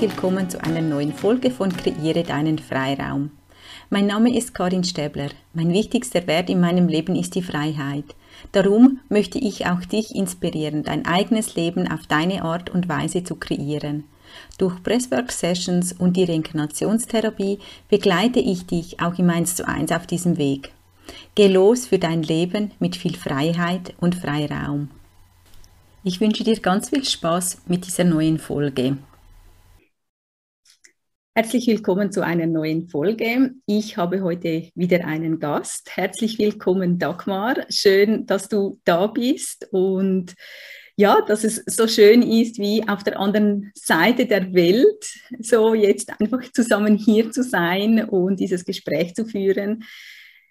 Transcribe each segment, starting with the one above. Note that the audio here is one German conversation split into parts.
willkommen zu einer neuen Folge von Kreiere deinen Freiraum. Mein Name ist Karin Stäbler. Mein wichtigster Wert in meinem Leben ist die Freiheit. Darum möchte ich auch dich inspirieren, dein eigenes Leben auf deine Art und Weise zu kreieren. Durch Presswork Sessions und die Reinkarnationstherapie begleite ich dich auch im 1 zu 1 auf diesem Weg. Geh los für dein Leben mit viel Freiheit und Freiraum. Ich wünsche dir ganz viel Spaß mit dieser neuen Folge. Herzlich willkommen zu einer neuen Folge. Ich habe heute wieder einen Gast. Herzlich willkommen, Dagmar. Schön, dass du da bist und ja, dass es so schön ist, wie auf der anderen Seite der Welt, so jetzt einfach zusammen hier zu sein und dieses Gespräch zu führen.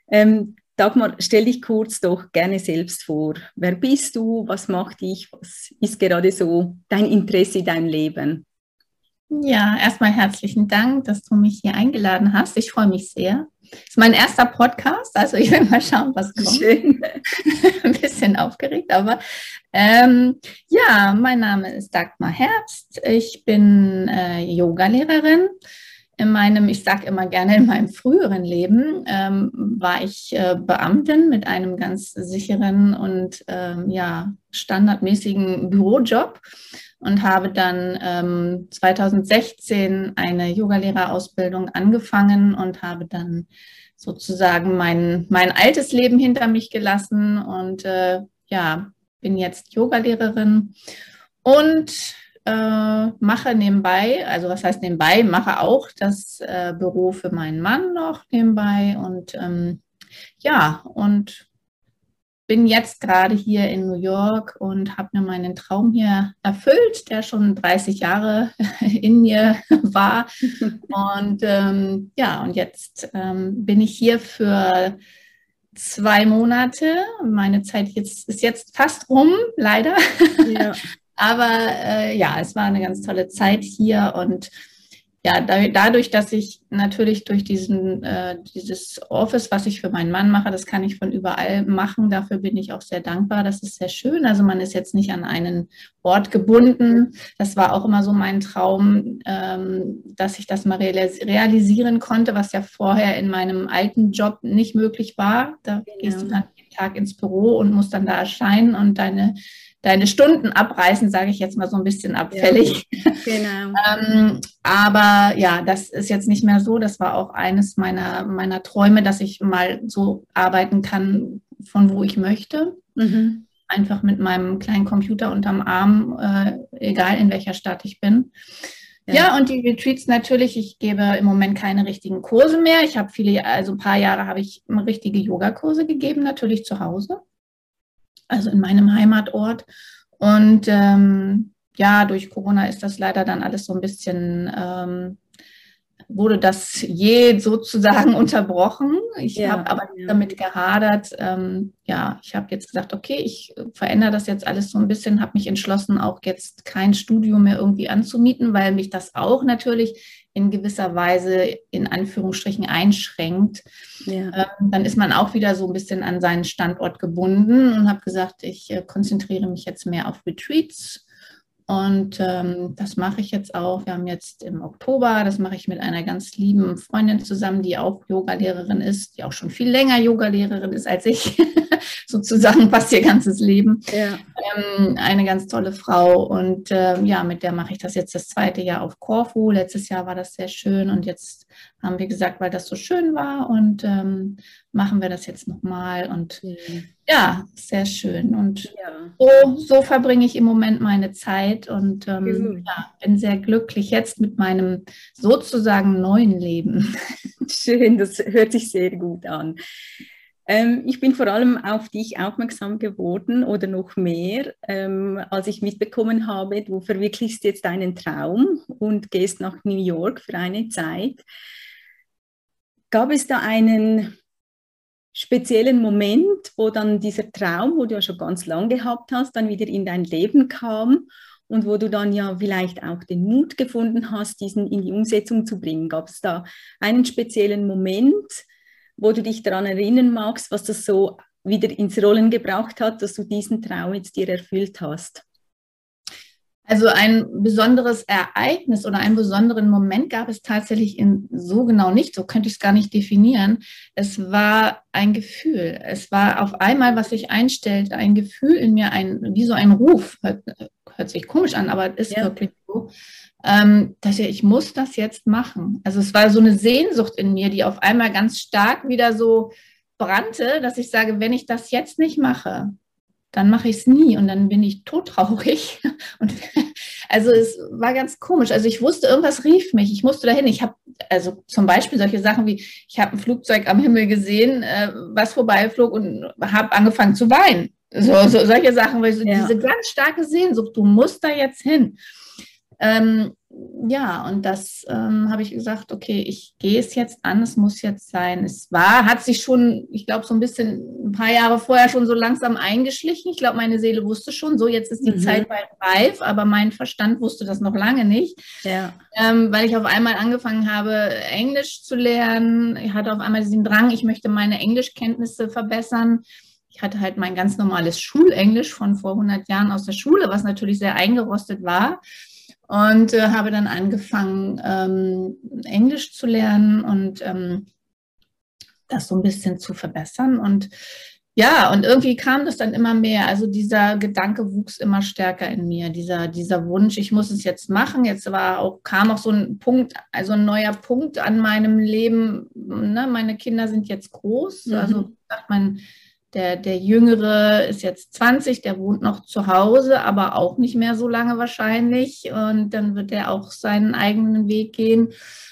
Ähm, Dagmar, stell dich kurz doch gerne selbst vor. Wer bist du? Was macht dich? Was ist gerade so dein Interesse, dein Leben? Ja, erstmal herzlichen Dank, dass du mich hier eingeladen hast. Ich freue mich sehr. Das ist mein erster Podcast, also ich will mal schauen, was kommt. Schön. Ein bisschen aufgeregt, aber ähm, ja, mein Name ist Dagmar Herbst. Ich bin äh, Yogalehrerin in meinem, ich sage immer gerne, in meinem früheren Leben ähm, war ich äh, Beamtin mit einem ganz sicheren und ähm, ja, standardmäßigen Bürojob und habe dann ähm, 2016 eine Yogalehrerausbildung angefangen und habe dann sozusagen mein, mein altes Leben hinter mich gelassen und äh, ja, bin jetzt Yogalehrerin und äh, mache nebenbei, also was heißt nebenbei, mache auch das äh, Büro für meinen Mann noch nebenbei und ähm, ja, und bin jetzt gerade hier in New York und habe mir meinen Traum hier erfüllt, der schon 30 Jahre in mir war. Und ähm, ja, und jetzt ähm, bin ich hier für zwei Monate. Meine Zeit jetzt, ist jetzt fast rum, leider. Ja. Aber äh, ja, es war eine ganz tolle Zeit hier und ja, da, dadurch, dass ich natürlich durch diesen, äh, dieses Office, was ich für meinen Mann mache, das kann ich von überall machen. Dafür bin ich auch sehr dankbar. Das ist sehr schön. Also man ist jetzt nicht an einen Ort gebunden. Das war auch immer so mein Traum, ähm, dass ich das mal realis realisieren konnte, was ja vorher in meinem alten Job nicht möglich war. Da genau. gehst du dann jeden Tag ins Büro und musst dann da erscheinen und deine deine Stunden abreißen, sage ich jetzt mal so ein bisschen abfällig. Ja, genau. ähm, aber ja, das ist jetzt nicht mehr so. Das war auch eines meiner, meiner Träume, dass ich mal so arbeiten kann, von wo ich möchte. Mhm. Einfach mit meinem kleinen Computer unterm Arm, äh, egal in welcher Stadt ich bin. Ja. ja. und die Retreats natürlich, ich gebe im Moment keine richtigen Kurse mehr. Ich habe viele, also ein paar Jahre habe ich richtige Yogakurse gegeben, natürlich zu Hause also in meinem Heimatort. Und ähm, ja, durch Corona ist das leider dann alles so ein bisschen, ähm, wurde das je sozusagen unterbrochen. Ich ja, habe aber ja. damit gehadert. Ähm, ja, ich habe jetzt gesagt, okay, ich verändere das jetzt alles so ein bisschen, habe mich entschlossen, auch jetzt kein Studio mehr irgendwie anzumieten, weil mich das auch natürlich in gewisser Weise in Anführungsstrichen einschränkt, ja. ähm, dann ist man auch wieder so ein bisschen an seinen Standort gebunden und habe gesagt, ich äh, konzentriere mich jetzt mehr auf Retreats. Und ähm, das mache ich jetzt auch. Wir haben jetzt im Oktober, das mache ich mit einer ganz lieben Freundin zusammen, die auch Yogalehrerin ist, die auch schon viel länger Yogalehrerin ist als ich. sozusagen fast ihr ganzes Leben. Ja. Ähm, eine ganz tolle Frau und äh, ja, mit der mache ich das jetzt das zweite Jahr auf Corfu. Letztes Jahr war das sehr schön und jetzt haben wir gesagt, weil das so schön war und ähm, machen wir das jetzt nochmal und mhm. ja, sehr schön und ja. so, so, verbringe ich im Moment meine Zeit und ähm, ja, bin sehr glücklich jetzt mit meinem sozusagen neuen Leben. Schön, das hört sich sehr gut an. Ähm, ich bin vor allem auf dich aufmerksam geworden oder noch mehr, ähm, als ich mitbekommen habe, du verwirklichst jetzt deinen Traum und gehst nach New York für eine Zeit. Gab es da einen speziellen Moment, wo dann dieser Traum, wo du ja schon ganz lang gehabt hast, dann wieder in dein Leben kam und wo du dann ja vielleicht auch den Mut gefunden hast, diesen in die Umsetzung zu bringen? Gab es da einen speziellen Moment? Wo du dich daran erinnern magst, was das so wieder ins Rollen gebracht hat, dass du diesen Traum jetzt dir erfüllt hast? Also ein besonderes Ereignis oder einen besonderen Moment gab es tatsächlich in so genau nicht. So könnte ich es gar nicht definieren. Es war ein Gefühl. Es war auf einmal, was sich einstellt, ein Gefühl in mir, ein, wie so ein Ruf. Hört, hört sich komisch an, aber ist ja. wirklich so. Ähm, dass ich, ich muss das jetzt machen. Also es war so eine Sehnsucht in mir, die auf einmal ganz stark wieder so brannte, dass ich sage, wenn ich das jetzt nicht mache, dann mache ich es nie und dann bin ich todtraurig. Und also es war ganz komisch. Also ich wusste, irgendwas rief mich. Ich musste dahin. Ich habe also zum Beispiel solche Sachen wie, ich habe ein Flugzeug am Himmel gesehen, äh, was vorbeiflog und habe angefangen zu weinen. So, so solche Sachen, weil so ja. diese ganz starke Sehnsucht, du musst da jetzt hin. Ähm, ja, und das ähm, habe ich gesagt, okay, ich gehe es jetzt an, es muss jetzt sein. Es war, hat sich schon, ich glaube, so ein bisschen ein paar Jahre vorher schon so langsam eingeschlichen. Ich glaube, meine Seele wusste schon, so jetzt ist die mhm. Zeit bald reif, aber mein Verstand wusste das noch lange nicht. Ja. Ähm, weil ich auf einmal angefangen habe, Englisch zu lernen. Ich hatte auf einmal diesen Drang, ich möchte meine Englischkenntnisse verbessern. Ich hatte halt mein ganz normales Schulenglisch von vor 100 Jahren aus der Schule, was natürlich sehr eingerostet war und äh, habe dann angefangen, ähm, Englisch zu lernen und ähm, das so ein bisschen zu verbessern. Und ja, und irgendwie kam das dann immer mehr. Also dieser Gedanke wuchs immer stärker in mir, dieser, dieser Wunsch, ich muss es jetzt machen. Jetzt war auch, kam auch so ein Punkt, also ein neuer Punkt an meinem Leben. Ne? Meine Kinder sind jetzt groß. Mhm. Also man, der, der Jüngere ist jetzt 20, der wohnt noch zu Hause, aber auch nicht mehr so lange wahrscheinlich. Und dann wird er auch seinen eigenen Weg gehen.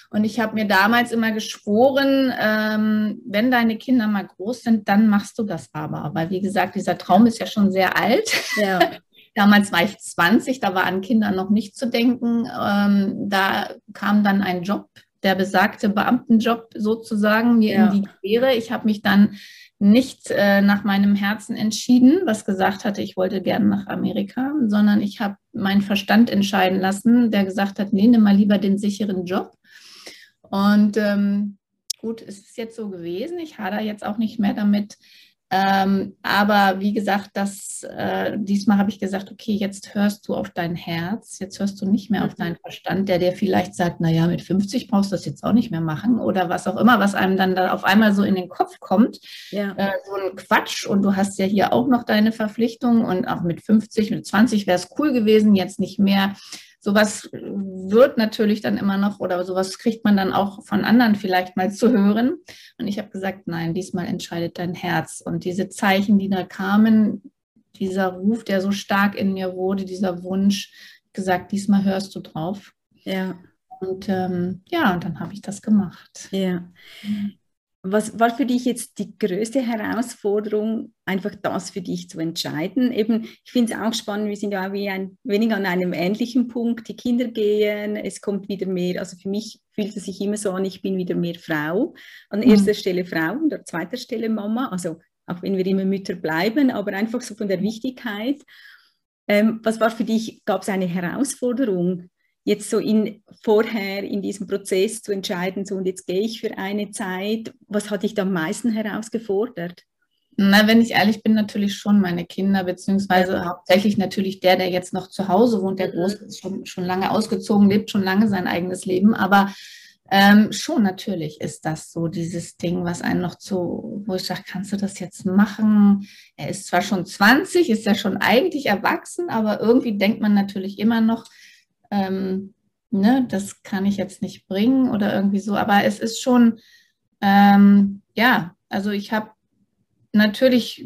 Und ich habe mir damals immer geschworen, ähm, wenn deine Kinder mal groß sind, dann machst du das aber. Weil, wie gesagt, dieser Traum ist ja schon sehr alt. Ja. Damals war ich 20, da war an Kinder noch nicht zu denken. Ähm, da kam dann ein Job, der besagte Beamtenjob sozusagen, mir ja. in die Quere. Ich habe mich dann nicht äh, nach meinem Herzen entschieden, was gesagt hatte, ich wollte gerne nach Amerika, sondern ich habe meinen Verstand entscheiden lassen, der gesagt hat, nee, nimm mal lieber den sicheren Job. Und ähm, gut, es ist jetzt so gewesen. Ich hader jetzt auch nicht mehr damit, ähm, aber wie gesagt, das, äh, diesmal habe ich gesagt, okay, jetzt hörst du auf dein Herz, jetzt hörst du nicht mehr auf mhm. deinen Verstand, der dir vielleicht sagt, naja, mit 50 brauchst du das jetzt auch nicht mehr machen oder was auch immer, was einem dann da auf einmal so in den Kopf kommt. Ja. Äh, so ein Quatsch und du hast ja hier auch noch deine Verpflichtung und auch mit 50, mit 20 wäre es cool gewesen, jetzt nicht mehr sowas wird natürlich dann immer noch oder sowas kriegt man dann auch von anderen vielleicht mal zu hören. Und ich habe gesagt, nein, diesmal entscheidet dein Herz. Und diese Zeichen, die da kamen, dieser Ruf, der so stark in mir wurde, dieser Wunsch, gesagt, diesmal hörst du drauf. Ja. Und ähm, ja, und dann habe ich das gemacht. Ja. Was war für dich jetzt die größte Herausforderung, einfach das für dich zu entscheiden? Eben, ich finde es auch spannend, wir sind ja wie ein wenig an einem ähnlichen Punkt. Die Kinder gehen, es kommt wieder mehr. Also für mich fühlt es sich immer so an, ich bin wieder mehr Frau. An mhm. erster Stelle Frau und an zweiter Stelle Mama. Also auch wenn wir immer Mütter bleiben, aber einfach so von der Wichtigkeit. Ähm, was war für dich, gab es eine Herausforderung, jetzt so in, vorher in diesem Prozess zu entscheiden, so und jetzt gehe ich für eine Zeit, was hat dich da am meisten herausgefordert? Na, wenn ich ehrlich bin, natürlich schon meine Kinder, beziehungsweise hauptsächlich natürlich der, der jetzt noch zu Hause wohnt, der mhm. Große ist schon, schon lange ausgezogen, lebt schon lange sein eigenes Leben, aber ähm, schon natürlich ist das so dieses Ding, was einen noch zu, wo ich sage, kannst du das jetzt machen? Er ist zwar schon 20, ist ja schon eigentlich erwachsen, aber irgendwie denkt man natürlich immer noch, ähm, ne, das kann ich jetzt nicht bringen oder irgendwie so. Aber es ist schon, ähm, ja, also ich habe natürlich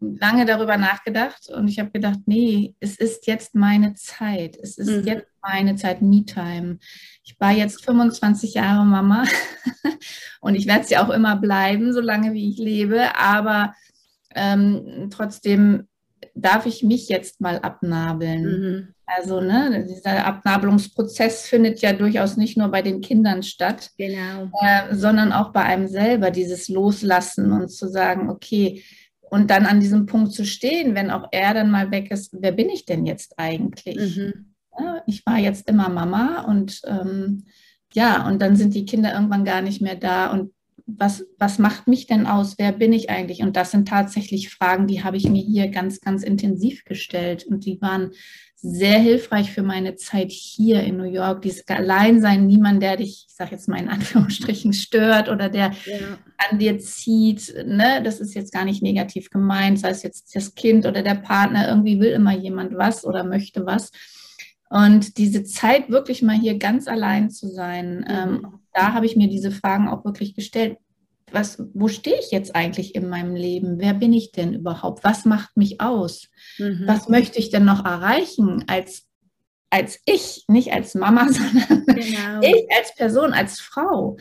lange darüber nachgedacht und ich habe gedacht, nee, es ist jetzt meine Zeit. Es ist mhm. jetzt meine Zeit, Me-Time. Ich war jetzt 25 Jahre Mama und ich werde es ja auch immer bleiben, solange wie ich lebe. Aber ähm, trotzdem darf ich mich jetzt mal abnabeln. Mhm. Also ne, dieser Abnabelungsprozess findet ja durchaus nicht nur bei den Kindern statt, genau. äh, sondern auch bei einem selber, dieses Loslassen und zu sagen, okay, und dann an diesem Punkt zu stehen, wenn auch er dann mal weg ist, wer bin ich denn jetzt eigentlich? Mhm. Ja, ich war jetzt immer Mama und ähm, ja, und dann sind die Kinder irgendwann gar nicht mehr da und was, was macht mich denn aus? Wer bin ich eigentlich? Und das sind tatsächlich Fragen, die habe ich mir hier ganz, ganz intensiv gestellt. Und die waren sehr hilfreich für meine Zeit hier in New York. Dieses Alleinsein, niemand, der dich, ich sage jetzt mal in Anführungsstrichen, stört oder der ja. an dir zieht. Ne? Das ist jetzt gar nicht negativ gemeint, sei es jetzt das Kind oder der Partner, irgendwie will immer jemand was oder möchte was. Und diese Zeit wirklich mal hier ganz allein zu sein, ähm, mhm. da habe ich mir diese Fragen auch wirklich gestellt. Was, wo stehe ich jetzt eigentlich in meinem Leben? Wer bin ich denn überhaupt? Was macht mich aus? Mhm. Was möchte ich denn noch erreichen als, als ich, nicht als Mama, sondern genau. ich als Person, als Frau?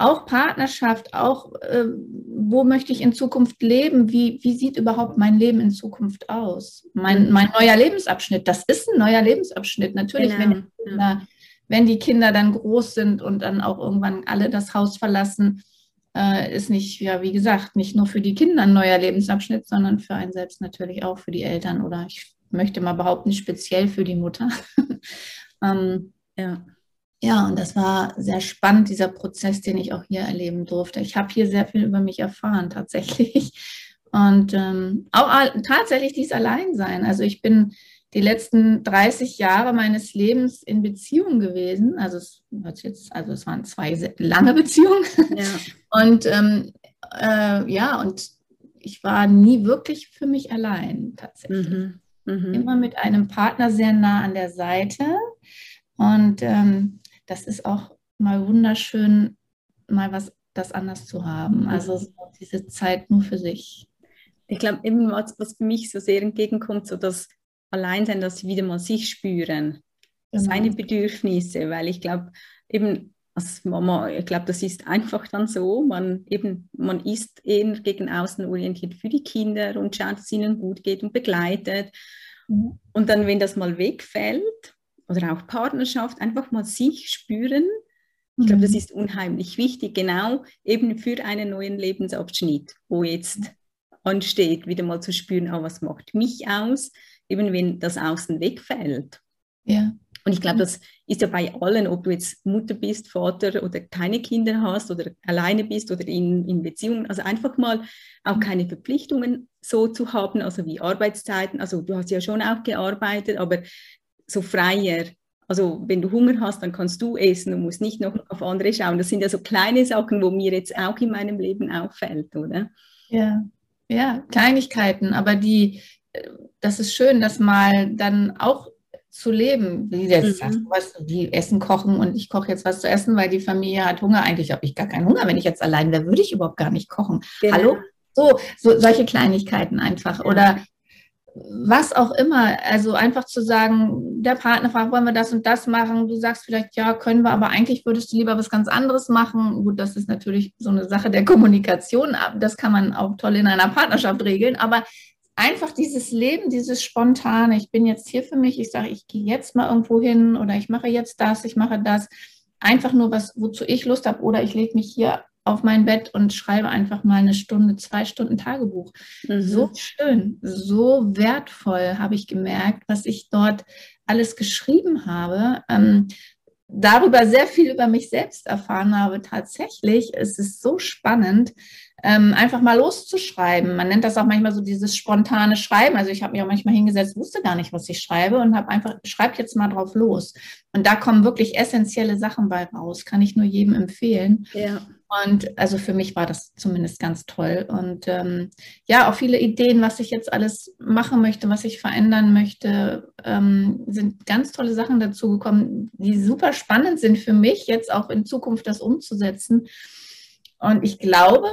Auch Partnerschaft, auch äh, wo möchte ich in Zukunft leben? Wie, wie sieht überhaupt mein Leben in Zukunft aus? Mein, mhm. mein neuer Lebensabschnitt, das ist ein neuer Lebensabschnitt. Natürlich, genau. wenn, Kinder, wenn die Kinder dann groß sind und dann auch irgendwann alle das Haus verlassen, äh, ist nicht, ja, wie gesagt, nicht nur für die Kinder ein neuer Lebensabschnitt, sondern für einen selbst natürlich auch, für die Eltern oder ich möchte mal behaupten, speziell für die Mutter. ähm, ja. Ja, und das war sehr spannend, dieser Prozess, den ich auch hier erleben durfte. Ich habe hier sehr viel über mich erfahren, tatsächlich. Und ähm, auch tatsächlich dies Alleinsein. Also ich bin die letzten 30 Jahre meines Lebens in Beziehung gewesen. Also es, jetzt, also es waren zwei lange Beziehungen. Ja. Und ähm, äh, ja, und ich war nie wirklich für mich allein tatsächlich. Mhm. Mhm. Immer mit einem Partner sehr nah an der Seite. Und ähm, das ist auch mal wunderschön, mal was das anders zu haben. Mhm. Also diese Zeit nur für sich. Ich glaube, eben was, was für mich so sehr entgegenkommt, so das Alleinsein, dass sie wieder mal sich spüren, genau. seine Bedürfnisse, weil ich glaube, eben als Mama, ich glaube, das ist einfach dann so, man eben, man ist eher gegen außen orientiert für die Kinder und schaut, dass es ihnen gut geht und begleitet. Mhm. Und dann, wenn das mal wegfällt, oder auch Partnerschaft, einfach mal sich spüren, ich glaube, das mhm. ist unheimlich wichtig, genau eben für einen neuen Lebensabschnitt, wo jetzt ansteht, wieder mal zu spüren, oh, was macht mich aus, eben wenn das Außen wegfällt. Ja. Und ich glaube, das ist ja bei allen, ob du jetzt Mutter bist, Vater oder keine Kinder hast oder alleine bist oder in, in Beziehungen. Also einfach mal auch mhm. keine Verpflichtungen so zu haben, also wie Arbeitszeiten. Also du hast ja schon auch gearbeitet, aber so freier. Also wenn du Hunger hast, dann kannst du essen und musst nicht noch auf andere schauen. Das sind ja so kleine Sachen, wo mir jetzt auch in meinem Leben auffällt, oder? Ja, ja, Kleinigkeiten, aber die, das ist schön, das mal dann auch zu leben. Wie jetzt mhm. was, die Essen kochen und ich koche jetzt was zu essen, weil die Familie hat Hunger. Eigentlich habe ich gar keinen Hunger. Wenn ich jetzt allein wäre, würde ich überhaupt gar nicht kochen. Genau. Hallo? So, so, solche Kleinigkeiten einfach. Ja. Oder was auch immer. Also einfach zu sagen, der Partner fragt, wollen wir das und das machen? Du sagst vielleicht, ja, können wir, aber eigentlich würdest du lieber was ganz anderes machen. Gut, das ist natürlich so eine Sache der Kommunikation. Das kann man auch toll in einer Partnerschaft regeln. Aber einfach dieses Leben, dieses Spontane, ich bin jetzt hier für mich, ich sage, ich gehe jetzt mal irgendwo hin oder ich mache jetzt das, ich mache das. Einfach nur was, wozu ich Lust habe oder ich lege mich hier auf mein Bett und schreibe einfach mal eine Stunde, zwei Stunden Tagebuch. Mhm. So schön, so wertvoll habe ich gemerkt, was ich dort alles geschrieben habe. Ähm, darüber sehr viel über mich selbst erfahren habe. Tatsächlich es ist so spannend, ähm, einfach mal loszuschreiben. Man nennt das auch manchmal so dieses spontane Schreiben. Also ich habe mich auch manchmal hingesetzt, wusste gar nicht, was ich schreibe und habe einfach, schreib jetzt mal drauf los. Und da kommen wirklich essentielle Sachen bei raus. Kann ich nur jedem empfehlen. Ja. Und also für mich war das zumindest ganz toll. Und ähm, ja, auch viele Ideen, was ich jetzt alles machen möchte, was ich verändern möchte, ähm, sind ganz tolle Sachen dazu gekommen, die super spannend sind für mich, jetzt auch in Zukunft das umzusetzen. Und ich glaube,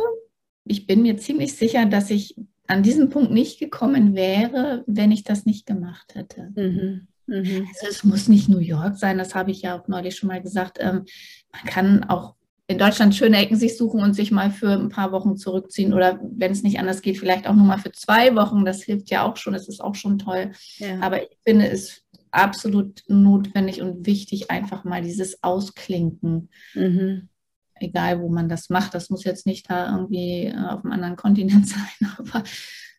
ich bin mir ziemlich sicher, dass ich an diesen Punkt nicht gekommen wäre, wenn ich das nicht gemacht hätte. Mhm. Mhm. Also es muss nicht New York sein, das habe ich ja auch neulich schon mal gesagt. Ähm, man kann auch in Deutschland schöne Ecken sich suchen und sich mal für ein paar Wochen zurückziehen oder wenn es nicht anders geht, vielleicht auch nur mal für zwei Wochen. Das hilft ja auch schon, das ist auch schon toll. Ja. Aber ich finde es absolut notwendig und wichtig, einfach mal dieses Ausklinken. Mhm. Egal, wo man das macht. Das muss jetzt nicht da irgendwie äh, auf einem anderen Kontinent sein, aber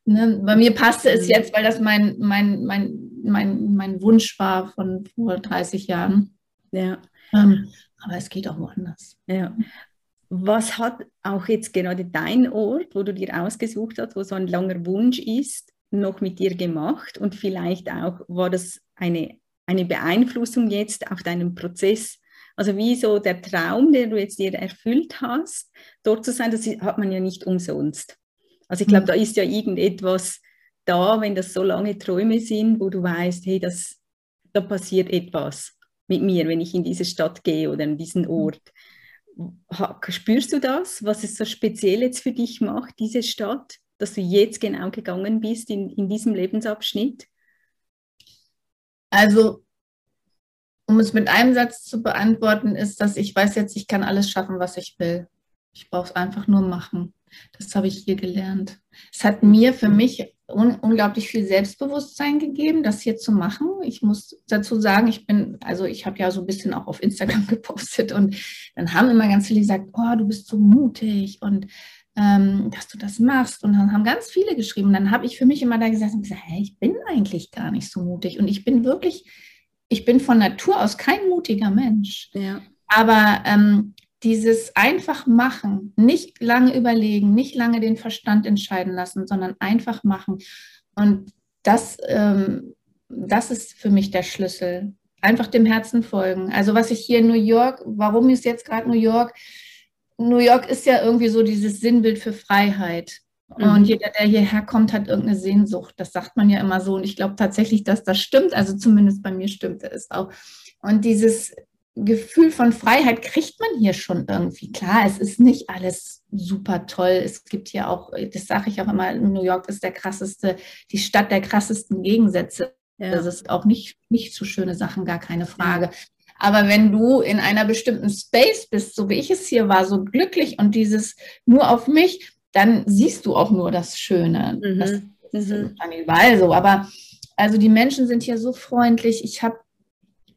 ne, bei mir passte es mhm. jetzt, weil das mein, mein, mein, mein, mein Wunsch war von vor 30 Jahren. Ja. Ähm, aber es geht auch woanders. Ja. Was hat auch jetzt gerade dein Ort, wo du dir ausgesucht hast, wo so ein langer Wunsch ist, noch mit dir gemacht und vielleicht auch war das eine, eine Beeinflussung jetzt auf deinen Prozess? Also wie so der Traum, den du jetzt dir erfüllt hast, dort zu sein, das hat man ja nicht umsonst. Also ich glaube, mhm. da ist ja irgendetwas da, wenn das so lange Träume sind, wo du weißt, hey, das, da passiert etwas mit mir, wenn ich in diese Stadt gehe oder in diesen mhm. Ort. Spürst du das, was es so speziell jetzt für dich macht, diese Stadt, dass du jetzt genau gegangen bist in, in diesem Lebensabschnitt? Also, um es mit einem Satz zu beantworten, ist, dass ich weiß jetzt, ich kann alles schaffen, was ich will. Ich brauche es einfach nur machen. Das habe ich hier gelernt. Es hat mir für mich un unglaublich viel Selbstbewusstsein gegeben, das hier zu machen. Ich muss dazu sagen, ich bin, also ich habe ja so ein bisschen auch auf Instagram gepostet und dann haben immer ganz viele gesagt, oh, du bist so mutig und ähm, dass du das machst. Und dann haben ganz viele geschrieben. Dann habe ich für mich immer da gesagt, gesagt hey, ich bin eigentlich gar nicht so mutig. Und ich bin wirklich, ich bin von Natur aus kein mutiger Mensch. Ja. Aber ähm, dieses einfach machen, nicht lange überlegen, nicht lange den Verstand entscheiden lassen, sondern einfach machen. Und das, ähm, das ist für mich der Schlüssel. Einfach dem Herzen folgen. Also was ich hier in New York, warum ist jetzt gerade New York? New York ist ja irgendwie so dieses Sinnbild für Freiheit. Mhm. Und jeder, der hierher kommt, hat irgendeine Sehnsucht. Das sagt man ja immer so. Und ich glaube tatsächlich, dass das stimmt. Also zumindest bei mir stimmt es auch. Und dieses Gefühl von Freiheit kriegt man hier schon irgendwie. Klar, es ist nicht alles super toll. Es gibt hier auch, das sage ich auch immer, New York ist der krasseste, die Stadt der krassesten Gegensätze. Ja. Das ist auch nicht, nicht so schöne Sachen, gar keine Frage. Aber wenn du in einer bestimmten Space bist, so wie ich es hier war, so glücklich und dieses nur auf mich, dann siehst du auch nur das Schöne. Mhm. Das, das mhm. ist überall so. Aber also die Menschen sind hier so freundlich. Ich habe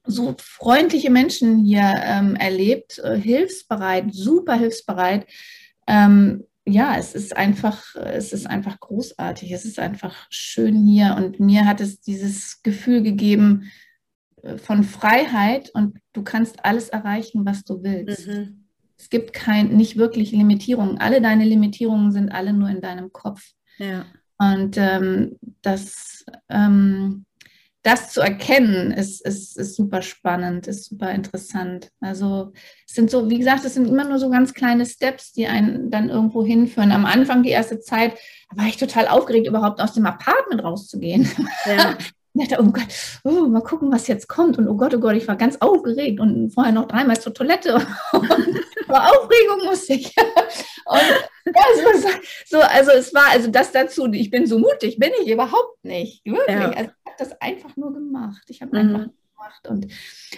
so freundliche Menschen hier ähm, erlebt, äh, hilfsbereit, super hilfsbereit. Ähm, ja, es ist einfach, es ist einfach großartig. Es ist einfach schön hier und mir hat es dieses Gefühl gegeben äh, von Freiheit und du kannst alles erreichen, was du willst. Mhm. Es gibt kein, nicht wirklich Limitierungen. Alle deine Limitierungen sind alle nur in deinem Kopf. Ja. Und ähm, das, ähm, das zu erkennen, ist, ist, ist super spannend, ist super interessant. Also es sind so, wie gesagt, es sind immer nur so ganz kleine Steps, die einen dann irgendwo hinführen. Am Anfang, die erste Zeit, war ich total aufgeregt, überhaupt aus dem Apartment rauszugehen. Ja. Ich dachte, oh Gott, oh, mal gucken, was jetzt kommt. Und oh Gott, oh Gott, ich war ganz aufgeregt und vorher noch dreimal zur Toilette. Und vor Aufregung musste ich. Und ja, so, so, also es war, also das dazu, ich bin so mutig, bin ich überhaupt nicht. Wirklich. Ja. Also ich habe das einfach nur gemacht. Ich habe mhm. einfach gemacht. Und,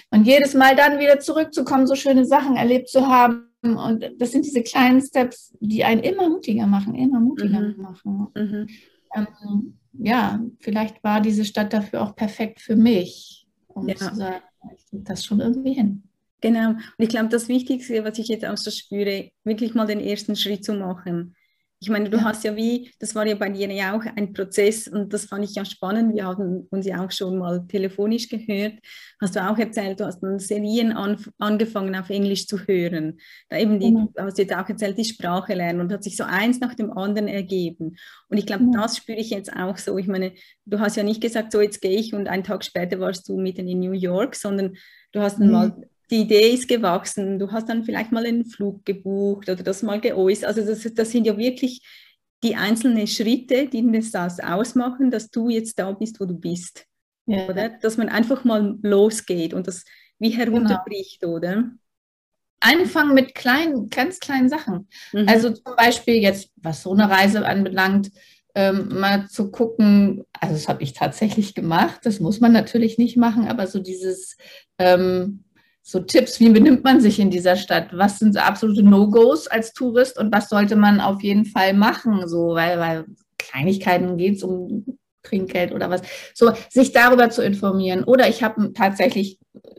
und jedes Mal dann wieder zurückzukommen, so schöne Sachen erlebt zu haben. Und das sind diese kleinen Steps, die einen immer mutiger machen, immer mutiger mhm. machen. Mhm. Ähm, ja, vielleicht war diese Stadt dafür auch perfekt für mich, um ja. zu sagen, ich kriege das schon irgendwie hin. Genau. Und ich glaube, das Wichtigste, was ich jetzt auch so spüre, wirklich mal den ersten Schritt zu machen. Ich meine, du ja. hast ja wie, das war ja bei dir ja auch ein Prozess und das fand ich ja spannend. Wir haben uns ja auch schon mal telefonisch gehört. Hast du auch erzählt, du hast dann Serien an, angefangen auf Englisch zu hören. Da eben die, mhm. hast du jetzt auch erzählt, die Sprache lernen und hat sich so eins nach dem anderen ergeben. Und ich glaube, mhm. das spüre ich jetzt auch so. Ich meine, du hast ja nicht gesagt, so jetzt gehe ich und einen Tag später warst du mitten in New York, sondern du hast dann mhm. mal die Idee ist gewachsen, du hast dann vielleicht mal einen Flug gebucht oder das mal geäußert. Also das, das sind ja wirklich die einzelnen Schritte, die das ausmachen, dass du jetzt da bist, wo du bist. Ja. Oder? Dass man einfach mal losgeht und das wie herunterbricht, genau. oder? Anfangen mit kleinen, ganz kleinen Sachen. Mhm. Also zum Beispiel jetzt, was so eine Reise anbelangt, ähm, mal zu gucken, also das habe ich tatsächlich gemacht, das muss man natürlich nicht machen, aber so dieses ähm, so Tipps, wie benimmt man sich in dieser Stadt? Was sind so absolute No-Gos als Tourist und was sollte man auf jeden Fall machen? So, weil, weil Kleinigkeiten geht es um Trinkgeld oder was. So, sich darüber zu informieren. Oder ich habe tatsächlich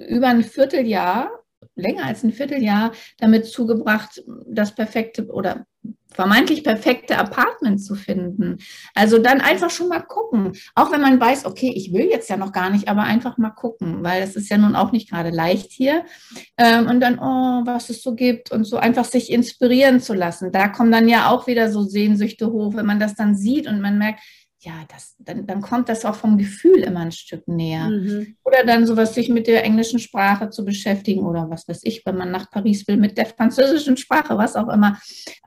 über ein Vierteljahr, länger als ein Vierteljahr, damit zugebracht, das perfekte oder vermeintlich perfekte Apartment zu finden. Also dann einfach schon mal gucken. Auch wenn man weiß, okay, ich will jetzt ja noch gar nicht, aber einfach mal gucken, weil es ist ja nun auch nicht gerade leicht hier. Ähm, und dann, oh, was es so gibt und so einfach sich inspirieren zu lassen. Da kommen dann ja auch wieder so Sehnsüchte hoch, wenn man das dann sieht und man merkt, ja, das, dann, dann kommt das auch vom Gefühl immer ein Stück näher. Mhm. Oder dann sowas, sich mit der englischen Sprache zu beschäftigen oder was weiß ich, wenn man nach Paris will, mit der französischen Sprache, was auch immer.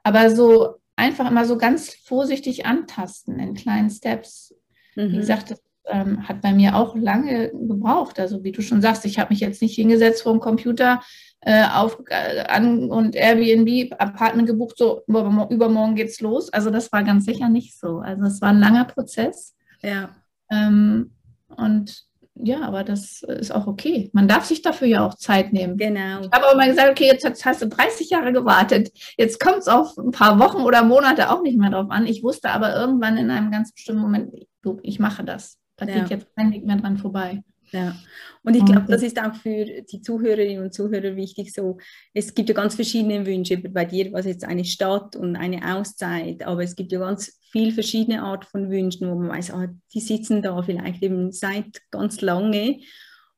Aber so einfach immer so ganz vorsichtig antasten in kleinen Steps. Mhm. Wie gesagt, das ähm, hat bei mir auch lange gebraucht. Also wie du schon sagst, ich habe mich jetzt nicht hingesetzt vor dem Computer äh, auf, äh, an und Airbnb Apartment gebucht, so übermorgen geht's los. Also das war ganz sicher nicht so. Also es war ein langer Prozess. Ja. Ähm, und ja, aber das ist auch okay. Man darf sich dafür ja auch Zeit nehmen. Genau. Ich habe auch mal gesagt, okay, jetzt hast du 30 Jahre gewartet. Jetzt kommt es auf ein paar Wochen oder Monate auch nicht mehr drauf an. Ich wusste aber irgendwann in einem ganz bestimmten Moment, ich mache das. Da geht ja. jetzt kein Weg mehr dran vorbei. Ja, und ich glaube, das ist auch für die Zuhörerinnen und Zuhörer wichtig. So, es gibt ja ganz verschiedene Wünsche. Bei dir was jetzt eine Stadt und eine Auszeit, aber es gibt ja ganz viele verschiedene Art von Wünschen, wo man weiß, ah, die sitzen da vielleicht eben seit ganz lange.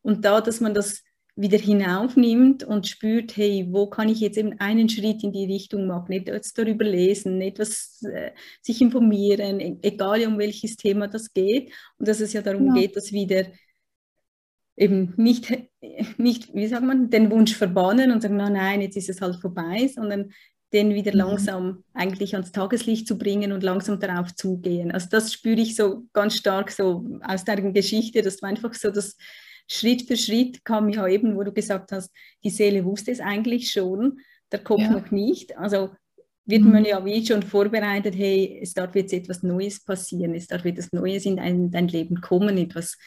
Und da, dass man das wieder hinaufnimmt und spürt, hey, wo kann ich jetzt eben einen Schritt in die Richtung machen, etwas darüber lesen, etwas äh, sich informieren, e-, egal um welches Thema das geht. Und dass es ja darum ja. geht, dass wieder eben nicht, nicht, wie sagt man, den Wunsch verbannen und sagen, na, nein, jetzt ist es halt vorbei, sondern den wieder mhm. langsam eigentlich ans Tageslicht zu bringen und langsam darauf zugehen. Also das spüre ich so ganz stark so aus deiner Geschichte, dass du einfach so das Schritt für Schritt kam ja eben, wo du gesagt hast, die Seele wusste es eigentlich schon, der Kopf ja. noch nicht. Also wird mhm. man ja wie schon vorbereitet, hey, es darf jetzt etwas Neues passieren, es darf etwas Neues in dein, dein Leben kommen, etwas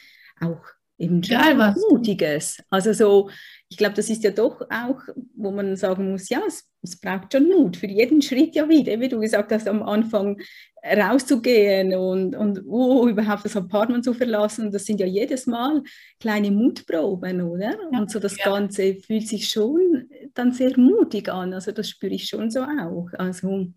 auch eben Egal, was. Mutiges. Also so, ich glaube, das ist ja doch auch, wo man sagen muss, ja, es, es, braucht schon Mut für jeden Schritt ja wieder, wie du gesagt hast, am Anfang rauszugehen und, und oh, überhaupt das Apartment zu verlassen. Das sind ja jedes Mal kleine Mutproben, oder? Ja, und so das ja. Ganze fühlt sich schon dann sehr mutig an. Also das spüre ich schon so auch. Also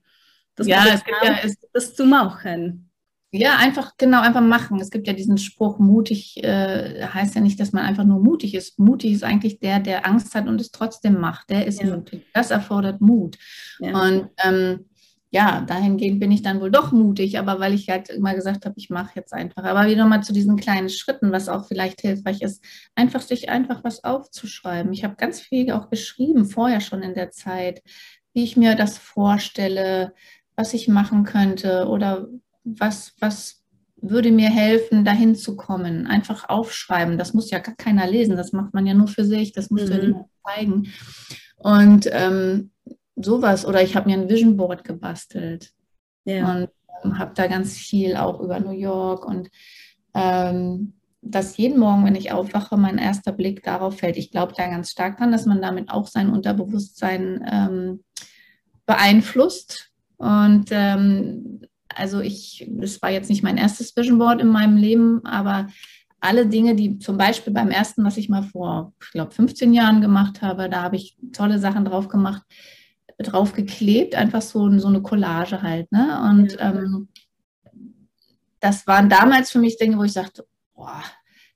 das, ja, auch, ja, das zu machen. Ja, einfach, genau, einfach machen. Es gibt ja diesen Spruch, mutig äh, heißt ja nicht, dass man einfach nur mutig ist. Mutig ist eigentlich der, der Angst hat und es trotzdem macht. Der ist ja. mutig. Das erfordert Mut. Ja. Und ähm, ja, dahingehend bin ich dann wohl doch mutig, aber weil ich halt immer gesagt habe, ich mache jetzt einfach. Aber wieder mal zu diesen kleinen Schritten, was auch vielleicht hilfreich ist, einfach sich einfach was aufzuschreiben. Ich habe ganz viel auch geschrieben, vorher schon in der Zeit, wie ich mir das vorstelle, was ich machen könnte oder was, was würde mir helfen, dahin zu kommen? Einfach aufschreiben. Das muss ja gar keiner lesen. Das macht man ja nur für sich. Das muss mhm. ja niemand zeigen. Und ähm, sowas. Oder ich habe mir ein Vision Board gebastelt. Ja. Und ähm, habe da ganz viel auch über New York und ähm, dass jeden Morgen, wenn ich aufwache, mein erster Blick darauf fällt. Ich glaube da ganz stark dran, dass man damit auch sein Unterbewusstsein ähm, beeinflusst. Und ähm, also ich, das war jetzt nicht mein erstes Vision Board in meinem Leben, aber alle Dinge, die zum Beispiel beim ersten, was ich mal vor, ich glaube, 15 Jahren gemacht habe, da habe ich tolle Sachen drauf gemacht, drauf geklebt, einfach so, so eine Collage halt. Ne? Und ähm, das waren damals für mich Dinge, wo ich sagte, boah,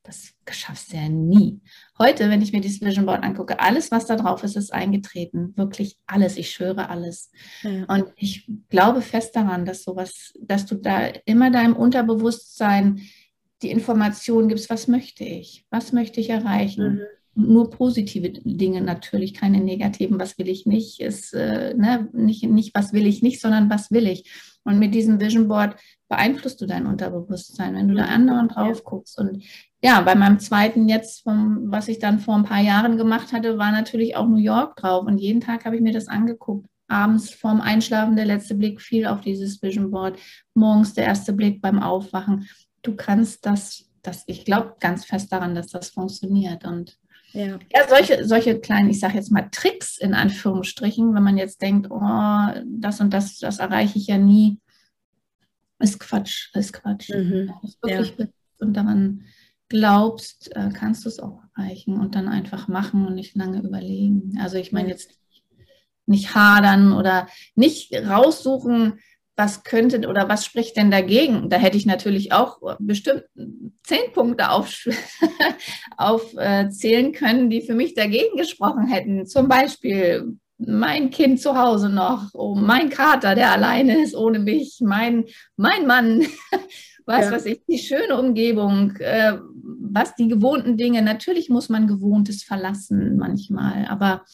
das schaffst du ja nie. Heute, wenn ich mir dieses Vision Board angucke, alles, was da drauf ist, ist eingetreten. Wirklich alles. Ich schwöre alles. Ja. Und ich glaube fest daran, dass sowas, dass du da immer deinem Unterbewusstsein die Information gibst, was möchte ich? Was möchte ich erreichen? Mhm nur positive Dinge natürlich, keine negativen, was will ich nicht, ist äh, ne, nicht, nicht, was will ich nicht, sondern was will ich. Und mit diesem Vision Board beeinflusst du dein Unterbewusstsein, wenn du da anderen drauf guckst. Und ja, bei meinem zweiten jetzt, vom, was ich dann vor ein paar Jahren gemacht hatte, war natürlich auch New York drauf. Und jeden Tag habe ich mir das angeguckt. Abends vorm Einschlafen der letzte Blick fiel auf dieses Vision Board. Morgens der erste Blick beim Aufwachen. Du kannst das, das ich glaube ganz fest daran, dass das funktioniert. Und ja. ja, solche, solche kleinen, ich sage jetzt mal Tricks in Anführungsstrichen, wenn man jetzt denkt, oh, das und das, das erreiche ich ja nie, ist Quatsch, ist Quatsch. Mhm. wirklich ja. und daran glaubst, äh, kannst du es auch erreichen und dann einfach machen und nicht lange überlegen. Also ich meine jetzt nicht hadern oder nicht raussuchen, was könnte oder was spricht denn dagegen? Da hätte ich natürlich auch bestimmt zehn Punkte aufzählen auf, äh, können, die für mich dagegen gesprochen hätten. Zum Beispiel mein Kind zu Hause noch, oh, mein Kater, der alleine ist ohne mich, mein, mein Mann was ja. weiß ich, die schöne Umgebung, äh, was die gewohnten Dinge. Natürlich muss man Gewohntes verlassen manchmal, aber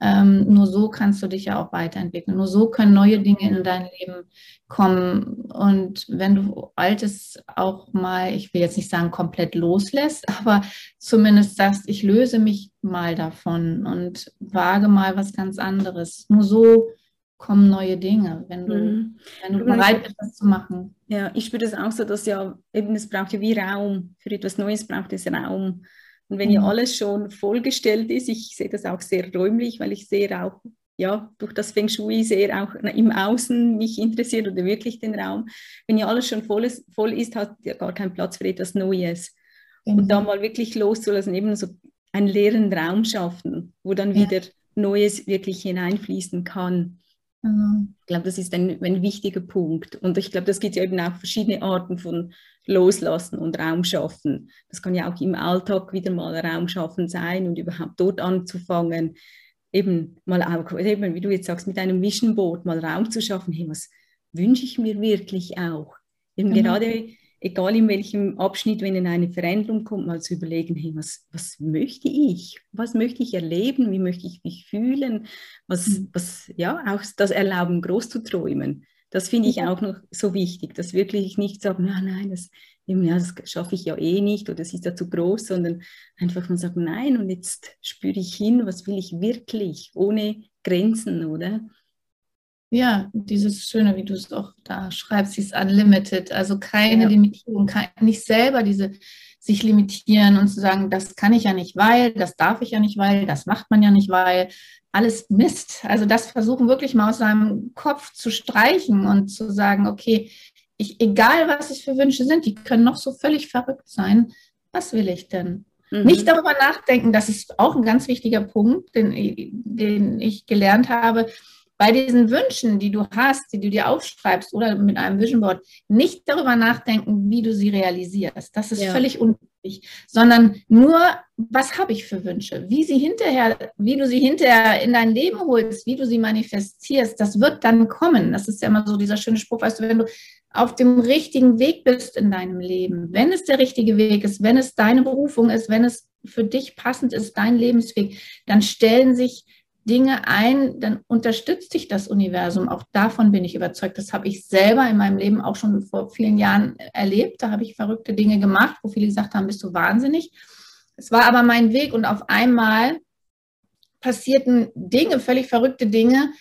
ähm, nur so kannst du dich ja auch weiterentwickeln. Nur so können neue Dinge in dein Leben kommen. Und wenn du Altes auch mal, ich will jetzt nicht sagen komplett loslässt, aber zumindest sagst, ich löse mich mal davon und wage mal was ganz anderes. Nur so kommen neue Dinge, wenn du, mhm. wenn du bereit bist, das zu machen. Ja, ich spüre das auch so, dass ja eben es braucht ja wie Raum. Für etwas Neues braucht es Raum. Und wenn mhm. ja alles schon vollgestellt ist, ich sehe das auch sehr räumlich, weil ich sehe auch, ja, durch das Feng Shui sehr auch im Außen mich interessiert oder wirklich den Raum. Wenn ja alles schon voll ist, voll ist hat ja gar keinen Platz für etwas Neues. Mhm. Und da mal wirklich loszulassen, eben so einen leeren Raum schaffen, wo dann ja. wieder Neues wirklich hineinfließen kann. Mhm. Ich glaube, das ist ein, ein wichtiger Punkt. Und ich glaube, das gibt ja eben auch verschiedene Arten von Loslassen und Raum schaffen. Das kann ja auch im Alltag wieder mal Raum schaffen sein und überhaupt dort anzufangen, eben mal auch, eben, wie du jetzt sagst, mit einem Vision Board mal Raum zu schaffen. Hey, was wünsche ich mir wirklich auch? Eben mhm. gerade egal in welchem Abschnitt, wenn in eine Veränderung kommt, mal zu überlegen, hey, was, was möchte ich? Was möchte ich erleben? Wie möchte ich mich fühlen? Was, mhm. was ja, auch das Erlauben, groß zu träumen. Das finde ich auch noch so wichtig, dass wirklich nicht sagen, ja, nein, das, ja, das schaffe ich ja eh nicht oder es ist ja zu groß, sondern einfach mal sagen, nein, und jetzt spüre ich hin, was will ich wirklich, ohne Grenzen, oder? Ja, dieses Schöne, wie du es auch da schreibst, dieses Unlimited, also keine ja. Limitierung, kein, nicht selber diese sich limitieren und zu sagen, das kann ich ja nicht, weil, das darf ich ja nicht, weil, das macht man ja nicht, weil, alles Mist. Also das versuchen wirklich mal aus seinem Kopf zu streichen und zu sagen, okay, ich, egal was es für Wünsche sind, die können noch so völlig verrückt sein. Was will ich denn? Mhm. Nicht darüber nachdenken, das ist auch ein ganz wichtiger Punkt, den, den ich gelernt habe bei diesen Wünschen, die du hast, die du dir aufschreibst oder mit einem Vision Board, nicht darüber nachdenken, wie du sie realisierst. Das ist ja. völlig unwichtig, sondern nur, was habe ich für Wünsche? Wie sie hinterher, wie du sie hinterher in dein Leben holst, wie du sie manifestierst, das wird dann kommen. Das ist ja immer so dieser schöne Spruch, weißt du, wenn du auf dem richtigen Weg bist in deinem Leben, wenn es der richtige Weg ist, wenn es deine Berufung ist, wenn es für dich passend ist, dein Lebensweg, dann stellen sich Dinge ein, dann unterstützt dich das Universum. Auch davon bin ich überzeugt. Das habe ich selber in meinem Leben auch schon vor vielen Jahren erlebt. Da habe ich verrückte Dinge gemacht, wo viele gesagt haben, bist du wahnsinnig. Es war aber mein Weg und auf einmal passierten Dinge, völlig verrückte Dinge,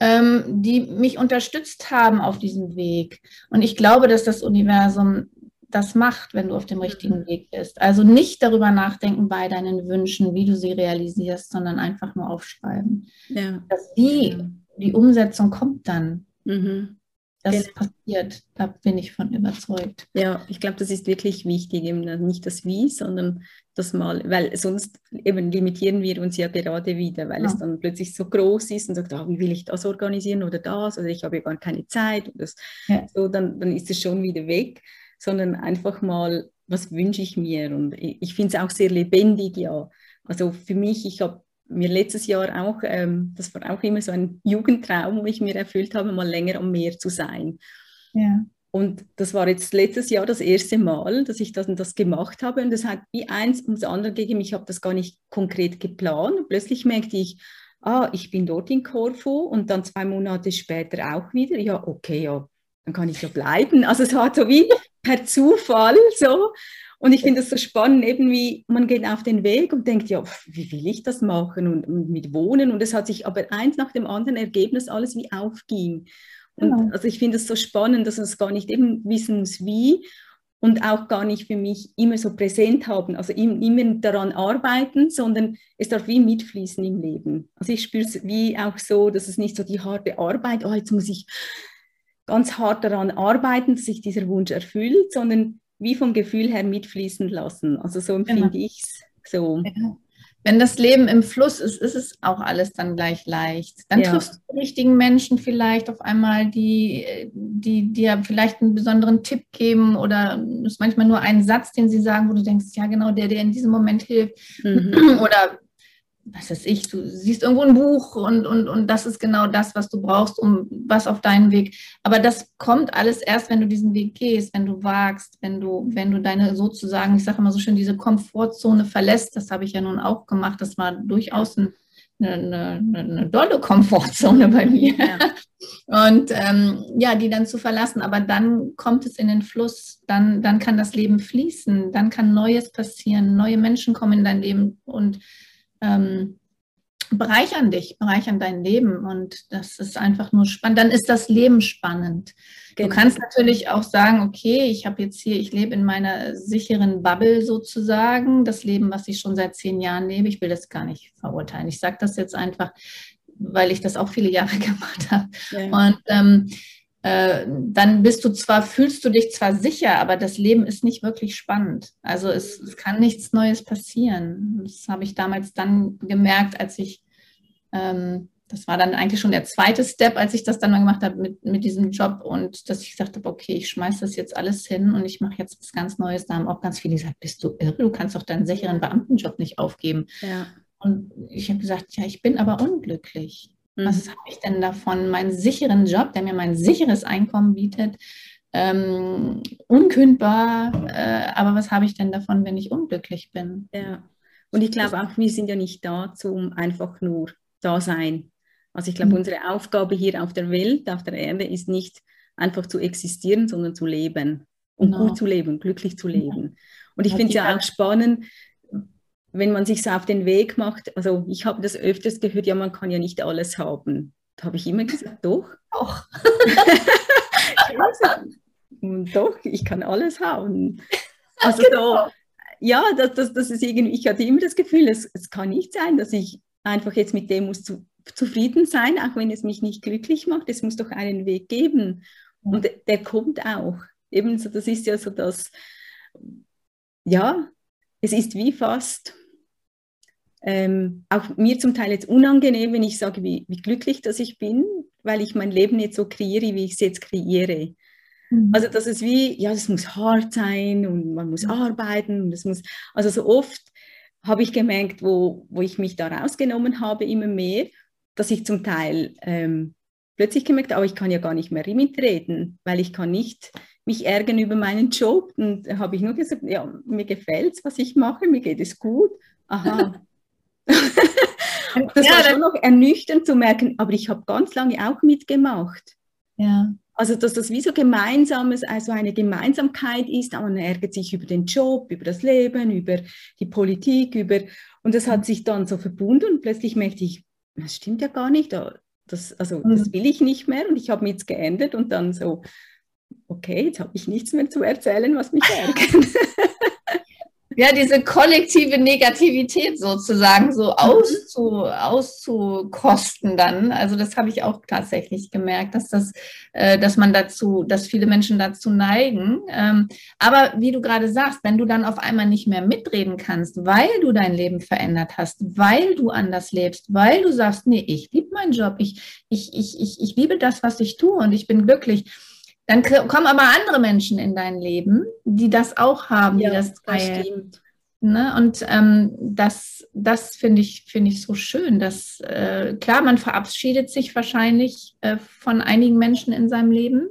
ähm, die mich unterstützt haben auf diesem Weg. Und ich glaube, dass das Universum das macht, wenn du auf dem richtigen mhm. Weg bist. Also nicht darüber nachdenken bei deinen Wünschen, wie du sie realisierst, sondern einfach nur aufschreiben. Ja. Dass die, die Umsetzung kommt dann. Mhm. Das genau. passiert, da bin ich von überzeugt. Ja, ich glaube, das ist wirklich wichtig, eben nicht das Wie, sondern das Mal, weil sonst eben limitieren wir uns ja gerade wieder, weil ja. es dann plötzlich so groß ist und sagt, oh, wie will ich das organisieren oder das oder ich habe ja gar keine Zeit. Und das, ja. so, dann, dann ist es schon wieder weg sondern einfach mal, was wünsche ich mir? Und ich, finde es auch sehr lebendig, ja. Also für mich, ich habe mir letztes Jahr auch, ähm, das war auch immer so ein Jugendtraum, wo ich mir erfüllt habe, mal länger am Meer zu sein. Ja. Und das war jetzt letztes Jahr das erste Mal, dass ich das, das gemacht habe. Und das hat wie eins ums andere gegeben. Ich habe das gar nicht konkret geplant. Und plötzlich merkte ich, ah, ich bin dort in Korfu und dann zwei Monate später auch wieder. Ja, okay, ja, dann kann ich ja bleiben. Also es hat so wie per Zufall so. Und ich finde es so spannend, eben wie man geht auf den Weg und denkt, ja, wie will ich das machen und, und mit Wohnen? Und es hat sich aber eins nach dem anderen Ergebnis alles wie aufging. Und ja. also ich finde es so spannend, dass es gar nicht eben wissen muss, wie und auch gar nicht für mich immer so präsent haben, also immer daran arbeiten, sondern es darf wie mitfließen im Leben. Also ich spüre es wie auch so, dass es nicht so die harte Arbeit, oh, jetzt muss ich ganz hart daran arbeiten, dass sich dieser Wunsch erfüllt, sondern wie vom Gefühl her mitfließen lassen. Also so empfinde genau. ich es so. Ja. Wenn das Leben im Fluss ist, ist es auch alles dann gleich leicht. Dann ja. triffst du die richtigen Menschen vielleicht auf einmal, die, die dir vielleicht einen besonderen Tipp geben oder es ist manchmal nur ein Satz, den sie sagen, wo du denkst, ja genau, der, der in diesem Moment hilft. Mhm. Oder was weiß ich, du siehst irgendwo ein Buch und, und, und das ist genau das, was du brauchst, um was auf deinen Weg. Aber das kommt alles erst, wenn du diesen Weg gehst, wenn du wagst, wenn du, wenn du deine sozusagen, ich sage immer so schön, diese Komfortzone verlässt. Das habe ich ja nun auch gemacht. Das war durchaus ein, eine, eine, eine dolle Komfortzone bei mir. Ja. Und ähm, ja, die dann zu verlassen. Aber dann kommt es in den Fluss, dann, dann kann das Leben fließen, dann kann Neues passieren, neue Menschen kommen in dein Leben und ähm, bereichern dich, bereichern dein Leben und das ist einfach nur spannend. Dann ist das Leben spannend. Genau. Du kannst natürlich auch sagen, okay, ich habe jetzt hier, ich lebe in meiner sicheren Bubble sozusagen, das Leben, was ich schon seit zehn Jahren lebe. Ich will das gar nicht verurteilen. Ich sage das jetzt einfach, weil ich das auch viele Jahre gemacht habe. Ja. Und ähm, äh, dann bist du zwar, fühlst du dich zwar sicher, aber das Leben ist nicht wirklich spannend. Also es, es kann nichts Neues passieren. Das habe ich damals dann gemerkt, als ich, ähm, das war dann eigentlich schon der zweite Step, als ich das dann mal gemacht habe mit, mit diesem Job und dass ich gesagt habe, okay, ich schmeiße das jetzt alles hin und ich mache jetzt was ganz Neues. Da haben auch ganz viele gesagt, bist du irre, du kannst doch deinen sicheren Beamtenjob nicht aufgeben. Ja. Und ich habe gesagt, ja, ich bin aber unglücklich. Was mhm. habe ich denn davon? Meinen sicheren Job, der mir mein sicheres Einkommen bietet, ähm, unkündbar, äh, aber was habe ich denn davon, wenn ich unglücklich bin? Ja, und ich glaube auch, wir sind ja nicht da zum einfach nur da sein. Also ich glaube, mhm. unsere Aufgabe hier auf der Welt, auf der Erde, ist nicht einfach zu existieren, sondern zu leben und genau. gut zu leben, glücklich zu leben. Und ich finde es ja auch spannend, wenn man sich so auf den Weg macht, also ich habe das öfters gehört, ja, man kann ja nicht alles haben. Da habe ich immer gesagt, doch. Doch. doch, ich kann alles haben. Also genau. so, ja, das, das, das ist irgendwie, ich hatte immer das Gefühl, es, es kann nicht sein, dass ich einfach jetzt mit dem muss zu, zufrieden sein, auch wenn es mich nicht glücklich macht. Es muss doch einen Weg geben. Und der kommt auch. Ebenso, das ist ja so das, ja, es ist wie fast ähm, auch mir zum Teil jetzt unangenehm, wenn ich sage, wie, wie glücklich dass ich bin, weil ich mein Leben jetzt so kreiere, wie ich es jetzt kreiere. Mhm. Also das ist wie, ja, es muss hart sein und man muss arbeiten und es muss, also so oft habe ich gemerkt, wo, wo ich mich da rausgenommen habe, immer mehr, dass ich zum Teil ähm, plötzlich gemerkt habe, ich kann ja gar nicht mehr mitreden, weil ich kann nicht mich ärgern über meinen Job. Und da habe ich nur gesagt, ja, mir gefällt es, was ich mache, mir geht es gut. Aha, das ja, war schon noch ernüchternd zu merken, aber ich habe ganz lange auch mitgemacht. Ja. Also, dass das wie so gemeinsames, also eine Gemeinsamkeit ist, man ärgert sich über den Job, über das Leben, über die Politik, über, und das hat sich dann so verbunden und plötzlich merkte ich, das stimmt ja gar nicht, das, also, das mhm. will ich nicht mehr und ich habe mich jetzt geändert und dann so, okay, jetzt habe ich nichts mehr zu erzählen, was mich ärgert. ja, diese kollektive Negativität sozusagen so mhm. auszu, auszukosten dann. Also das habe ich auch tatsächlich gemerkt, dass das, äh, dass man dazu, dass viele Menschen dazu neigen. Ähm, aber wie du gerade sagst, wenn du dann auf einmal nicht mehr mitreden kannst, weil du dein Leben verändert hast, weil du anders lebst, weil du sagst, nee, ich liebe meinen Job, ich, ich, ich, ich, ich liebe das, was ich tue und ich bin glücklich dann kommen aber andere Menschen in dein Leben, die das auch haben, ja, die das teilen. Das ne? Und ähm, das, das finde ich, finde ich so schön. Dass, äh, klar, man verabschiedet sich wahrscheinlich äh, von einigen Menschen in seinem Leben,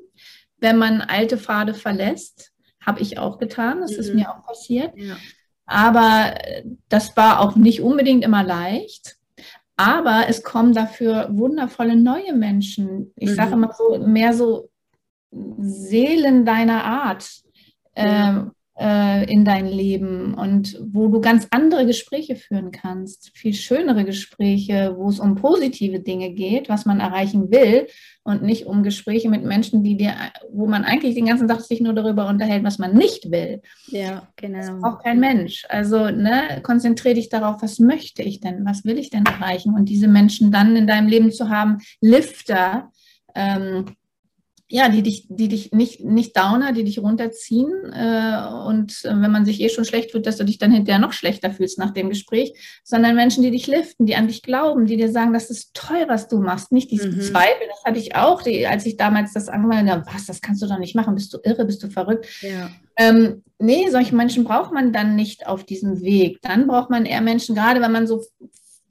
wenn man alte Pfade verlässt. Habe ich auch getan, das mhm. ist mir auch passiert. Ja. Aber äh, das war auch nicht unbedingt immer leicht. Aber es kommen dafür wundervolle neue Menschen. Ich mhm. sage immer so, mehr so Seelen deiner Art äh, äh, in dein Leben und wo du ganz andere Gespräche führen kannst, viel schönere Gespräche, wo es um positive Dinge geht, was man erreichen will und nicht um Gespräche mit Menschen, die dir, wo man eigentlich den ganzen Tag sich nur darüber unterhält, was man nicht will. Ja, genau. Das braucht kein Mensch. Also ne, konzentriere dich darauf, was möchte ich denn, was will ich denn erreichen und diese Menschen dann in deinem Leben zu haben, Lifter. Ähm, ja, die dich, die dich nicht, nicht Downer, die dich runterziehen. Äh, und äh, wenn man sich eh schon schlecht fühlt, dass du dich dann hinterher noch schlechter fühlst nach dem Gespräch, sondern Menschen, die dich liften, die an dich glauben, die dir sagen, das ist toll, was du machst. Nicht diesen mhm. Zweifel, das hatte ich auch, die, als ich damals das angemeldet habe, was, das kannst du doch nicht machen, bist du irre, bist du verrückt. Ja. Ähm, nee, solche Menschen braucht man dann nicht auf diesem Weg. Dann braucht man eher Menschen, gerade wenn man so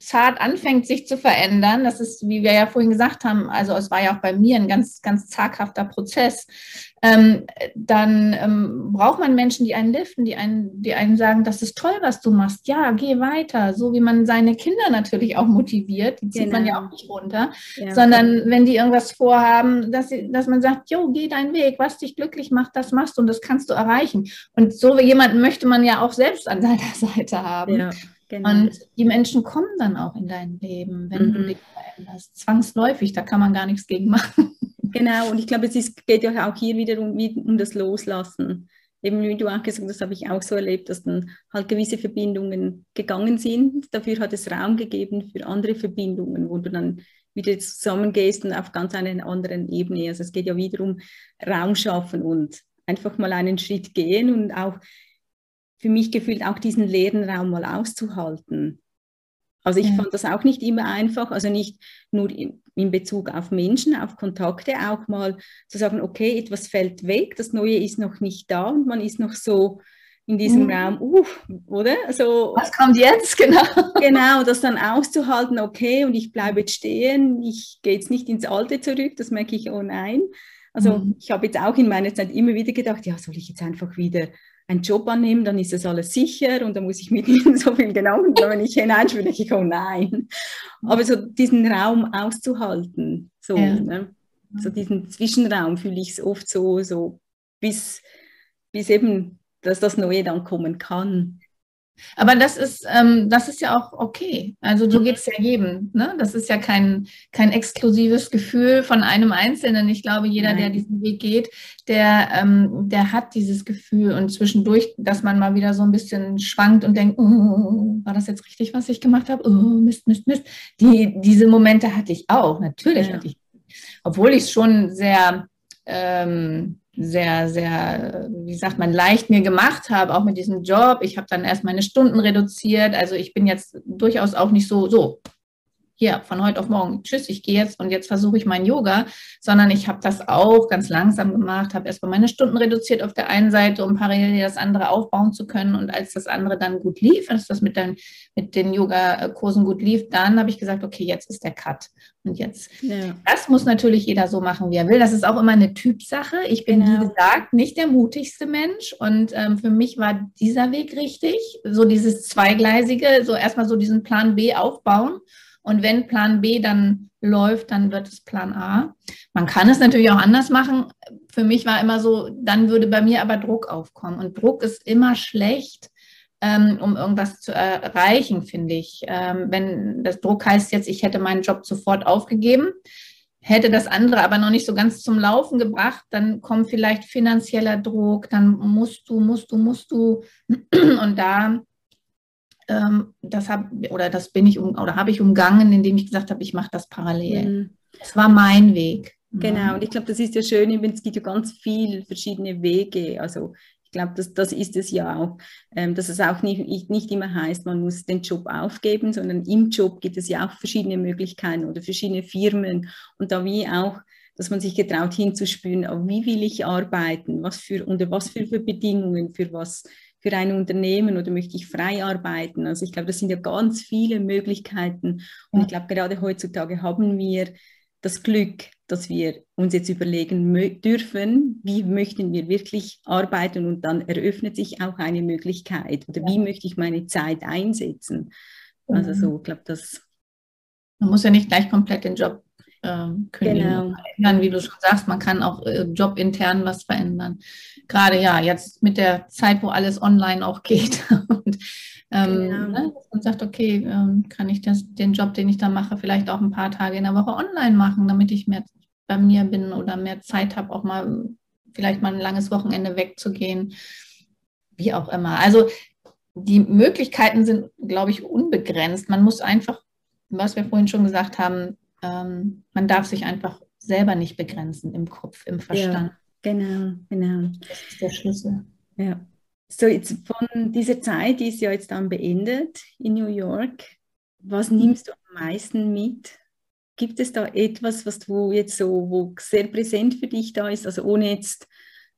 zart anfängt, sich zu verändern, das ist, wie wir ja vorhin gesagt haben, also es war ja auch bei mir ein ganz, ganz zaghafter Prozess, ähm, dann ähm, braucht man Menschen, die einen liften, die einen, die einen sagen, das ist toll, was du machst, ja, geh weiter, so wie man seine Kinder natürlich auch motiviert, die zieht genau. man ja genau. auch nicht runter, ja. sondern wenn die irgendwas vorhaben, dass, sie, dass man sagt, jo, geh deinen Weg, was dich glücklich macht, das machst du und das kannst du erreichen. Und so jemanden möchte man ja auch selbst an seiner Seite haben. Ja. Genau. Und die Menschen kommen dann auch in dein Leben, wenn mhm. du dich veränderst. Zwangsläufig, da kann man gar nichts gegen machen. Genau, und ich glaube, es ist, geht ja auch hier wieder um, um das Loslassen. Eben wie du auch gesagt hast, das habe ich auch so erlebt, dass dann halt gewisse Verbindungen gegangen sind. Dafür hat es Raum gegeben für andere Verbindungen, wo du dann wieder zusammengehst und auf ganz einer anderen Ebene. Also es geht ja wieder um Raum schaffen und einfach mal einen Schritt gehen und auch für mich gefühlt auch diesen leeren Raum mal auszuhalten. Also ich ja. fand das auch nicht immer einfach, also nicht nur in, in, Bezug auf Menschen, auf Kontakte, auch mal zu sagen, okay, etwas fällt weg, das Neue ist noch nicht da und man ist noch so in diesem mhm. Raum, uh, oder? So, Was kommt jetzt, genau? Genau, das dann auszuhalten, okay, und ich bleibe jetzt stehen, ich gehe jetzt nicht ins Alte zurück, das merke ich, oh nein. Also mhm. ich habe jetzt auch in meiner Zeit immer wieder gedacht, ja, soll ich jetzt einfach wieder einen Job annehmen, dann ist das alles sicher und dann muss ich mit ihnen so viel Gedanken, wenn ich hineinspüre, denke ich, oh nein. Aber so diesen Raum auszuhalten, so, ja. ne? so diesen Zwischenraum fühle ich es oft so, so bis, bis eben, dass das Neue dann kommen kann. Aber das ist, ähm, das ist ja auch okay. Also so geht es ja jedem. Ne? Das ist ja kein, kein exklusives Gefühl von einem Einzelnen. Ich glaube, jeder, Nein. der diesen Weg geht, der, ähm, der hat dieses Gefühl und zwischendurch, dass man mal wieder so ein bisschen schwankt und denkt, oh, war das jetzt richtig, was ich gemacht habe? Oh, Mist, Mist, Mist. Die, diese Momente hatte ich auch. Natürlich ja. hatte ich. Obwohl ich es schon sehr ähm, sehr, sehr, wie sagt man, leicht mir gemacht habe, auch mit diesem Job. Ich habe dann erst meine Stunden reduziert. Also ich bin jetzt durchaus auch nicht so, so, hier von heute auf morgen, tschüss, ich gehe jetzt und jetzt versuche ich mein Yoga, sondern ich habe das auch ganz langsam gemacht, habe erstmal meine Stunden reduziert auf der einen Seite, um parallel das andere aufbauen zu können. Und als das andere dann gut lief, als das mit, den, mit den Yoga-Kursen gut lief, dann habe ich gesagt, okay, jetzt ist der Cut. Und jetzt, ja. das muss natürlich jeder so machen, wie er will. Das ist auch immer eine Typsache. Ich bin, genau. wie gesagt, nicht der mutigste Mensch. Und ähm, für mich war dieser Weg richtig. So dieses Zweigleisige, so erstmal so diesen Plan B aufbauen und wenn Plan B dann läuft, dann wird es Plan A. Man kann es natürlich auch anders machen. Für mich war immer so, dann würde bei mir aber Druck aufkommen. Und Druck ist immer schlecht, ähm, um irgendwas zu erreichen, finde ich. Ähm, wenn das Druck heißt jetzt, ich hätte meinen Job sofort aufgegeben, hätte das andere aber noch nicht so ganz zum Laufen gebracht, dann kommt vielleicht finanzieller Druck, dann musst du, musst du, musst du. Und da das hab, oder das bin ich um, oder habe ich umgangen, indem ich gesagt habe, ich mache das parallel. Mhm. Das war mein Weg. Genau, mhm. und ich glaube, das ist ja schön, es gibt ja ganz viele verschiedene Wege. Also ich glaube, das, das ist es ja auch, ähm, dass es auch nicht, nicht immer heißt, man muss den Job aufgeben, sondern im Job gibt es ja auch verschiedene Möglichkeiten oder verschiedene Firmen und da wie auch dass man sich getraut hinzuspüren, wie will ich arbeiten, was für, unter was für Bedingungen, für was für ein Unternehmen oder möchte ich frei arbeiten? Also ich glaube, das sind ja ganz viele Möglichkeiten. Und ich glaube, gerade heutzutage haben wir das Glück, dass wir uns jetzt überlegen dürfen, wie möchten wir wirklich arbeiten und dann eröffnet sich auch eine Möglichkeit oder wie möchte ich meine Zeit einsetzen. Also mhm. so, ich glaube, das. Man muss ja nicht gleich komplett den Job ähm, genau. verändern, wie du schon sagst, man kann auch äh, jobintern was verändern. Gerade ja, jetzt mit der Zeit, wo alles online auch geht. und, ähm, genau. ne, man sagt, okay, ähm, kann ich das, den Job, den ich da mache, vielleicht auch ein paar Tage in der Woche online machen, damit ich mehr bei mir bin oder mehr Zeit habe, auch mal vielleicht mal ein langes Wochenende wegzugehen, wie auch immer. Also die Möglichkeiten sind, glaube ich, unbegrenzt. Man muss einfach, was wir vorhin schon gesagt haben, ähm, man darf sich einfach selber nicht begrenzen im Kopf, im Verstand. Ja, genau, genau. Das ist der Schlüssel. Ja. So, jetzt von dieser Zeit, die ist ja jetzt dann beendet in New York. Was mhm. nimmst du am meisten mit? Gibt es da etwas, was du jetzt so, wo sehr präsent für dich da ist, also ohne jetzt,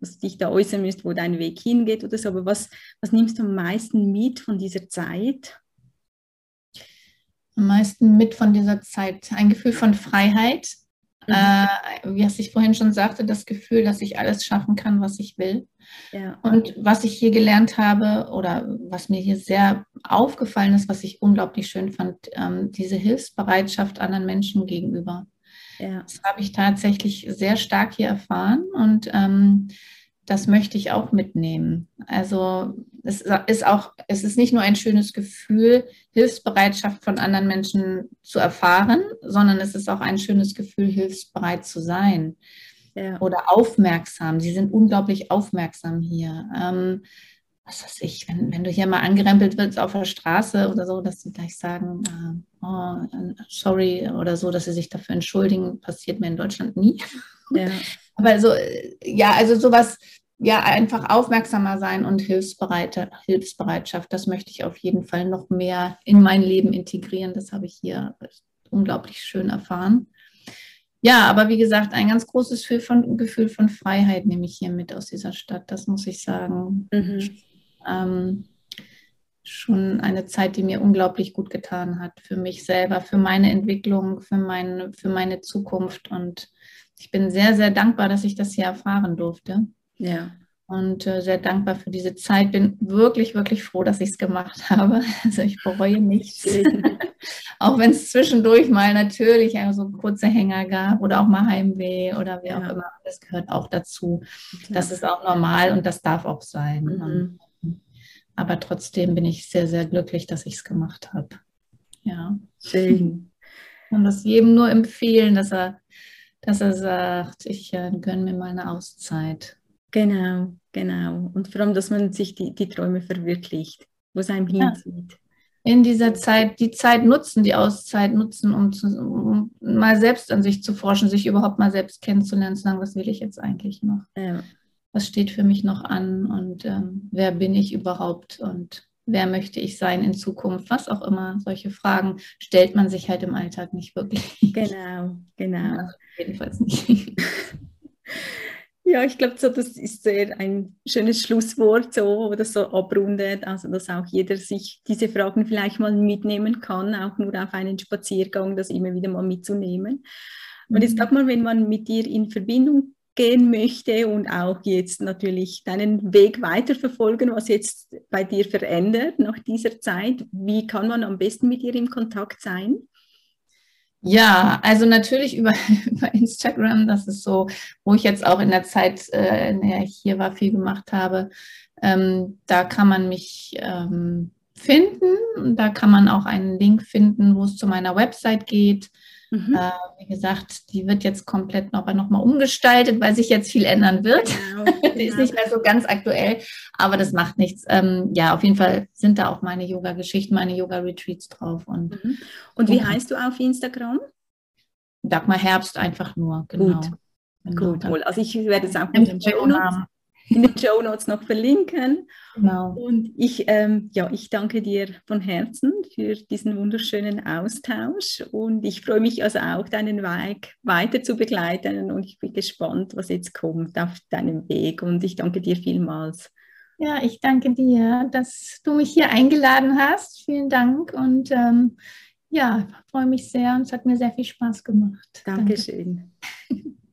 dass du dich da äußern müsst, wo dein Weg hingeht oder so, aber was, was nimmst du am meisten mit von dieser Zeit? Am meisten mit von dieser Zeit. Ein Gefühl von Freiheit. Mhm. Äh, wie ich vorhin schon sagte, das Gefühl, dass ich alles schaffen kann, was ich will. Ja. Und was ich hier gelernt habe oder was mir hier sehr aufgefallen ist, was ich unglaublich schön fand, ähm, diese Hilfsbereitschaft anderen Menschen gegenüber. Ja. Das habe ich tatsächlich sehr stark hier erfahren und ähm, das möchte ich auch mitnehmen. Also es ist auch, es ist nicht nur ein schönes Gefühl, Hilfsbereitschaft von anderen Menschen zu erfahren, sondern es ist auch ein schönes Gefühl, hilfsbereit zu sein ja. oder aufmerksam. Sie sind unglaublich aufmerksam hier. Ähm, was weiß ich, wenn, wenn du hier mal angerempelt wirst auf der Straße oder so, dass sie gleich sagen, äh, oh, sorry oder so, dass sie sich dafür entschuldigen, passiert mir in Deutschland nie. Ja. Aber so, ja, also sowas, ja, einfach aufmerksamer sein und Hilfsbereite, Hilfsbereitschaft, das möchte ich auf jeden Fall noch mehr in mein Leben integrieren. Das habe ich hier unglaublich schön erfahren. Ja, aber wie gesagt, ein ganz großes Gefühl von, Gefühl von Freiheit nehme ich hier mit aus dieser Stadt, das muss ich sagen. Mhm. Ähm, schon eine Zeit, die mir unglaublich gut getan hat, für mich selber, für meine Entwicklung, für, mein, für meine Zukunft. Und ich bin sehr, sehr dankbar, dass ich das hier erfahren durfte. Ja. Und äh, sehr dankbar für diese Zeit. Bin wirklich, wirklich froh, dass ich es gemacht habe. Also ich bereue nichts. auch wenn es zwischendurch mal natürlich also so kurze Hänger gab oder auch mal Heimweh oder wie ja. auch immer. Das gehört auch dazu. Klar. Das ist auch normal und das darf auch sein. Mhm. Aber trotzdem bin ich sehr, sehr glücklich, dass ich es gemacht habe. Ja. Schön. Und das jedem nur empfehlen, dass er, dass er sagt, ich äh, gönne mir mal eine Auszeit. Genau, genau. Und vor allem, dass man sich die, die Träume verwirklicht, wo es einem ja. hinzieht. In dieser Zeit, die Zeit nutzen, die Auszeit nutzen, um, zu, um mal selbst an sich zu forschen, sich überhaupt mal selbst kennenzulernen, zu sagen, was will ich jetzt eigentlich noch? Ja. Was steht für mich noch an und ähm, wer bin ich überhaupt und wer möchte ich sein in Zukunft, was auch immer. Solche Fragen stellt man sich halt im Alltag nicht wirklich. Genau, genau. Also jedenfalls nicht. Ja, ich glaube, so, das ist sehr ein schönes Schlusswort, so, wo das so abrundet, also dass auch jeder sich diese Fragen vielleicht mal mitnehmen kann, auch nur auf einen Spaziergang, das immer wieder mal mitzunehmen. Und jetzt mhm. sag mal, wenn man mit dir in Verbindung gehen möchte und auch jetzt natürlich deinen Weg weiterverfolgen, was jetzt bei dir verändert nach dieser Zeit, wie kann man am besten mit dir in Kontakt sein? Ja, also natürlich über, über Instagram, das ist so, wo ich jetzt auch in der Zeit, äh, in der ich hier war, viel gemacht habe. Ähm, da kann man mich ähm, finden. Da kann man auch einen Link finden, wo es zu meiner Website geht. Mhm. Äh, wie gesagt, die wird jetzt komplett noch, noch mal umgestaltet, weil sich jetzt viel ändern wird. Genau, die ist nicht mehr so ganz aktuell, aber das macht nichts. Ähm, ja, auf jeden Fall sind da auch meine Yoga-Geschichten, meine Yoga-Retreats drauf. Und, mhm. und wie heißt du auf Instagram? Dagmar Herbst einfach nur, genau. Gut. Genau. Gut, wohl. Also ich werde es auch in den Show Notes in den Show Notes noch verlinken. Genau. Und ich, ähm, ja, ich danke dir von Herzen für diesen wunderschönen Austausch und ich freue mich also auch, deinen Weg weiter zu begleiten und ich bin gespannt, was jetzt kommt auf deinem Weg und ich danke dir vielmals. Ja, ich danke dir, dass du mich hier eingeladen hast. Vielen Dank und ähm, ja, freue mich sehr und es hat mir sehr viel Spaß gemacht. Dankeschön. Danke.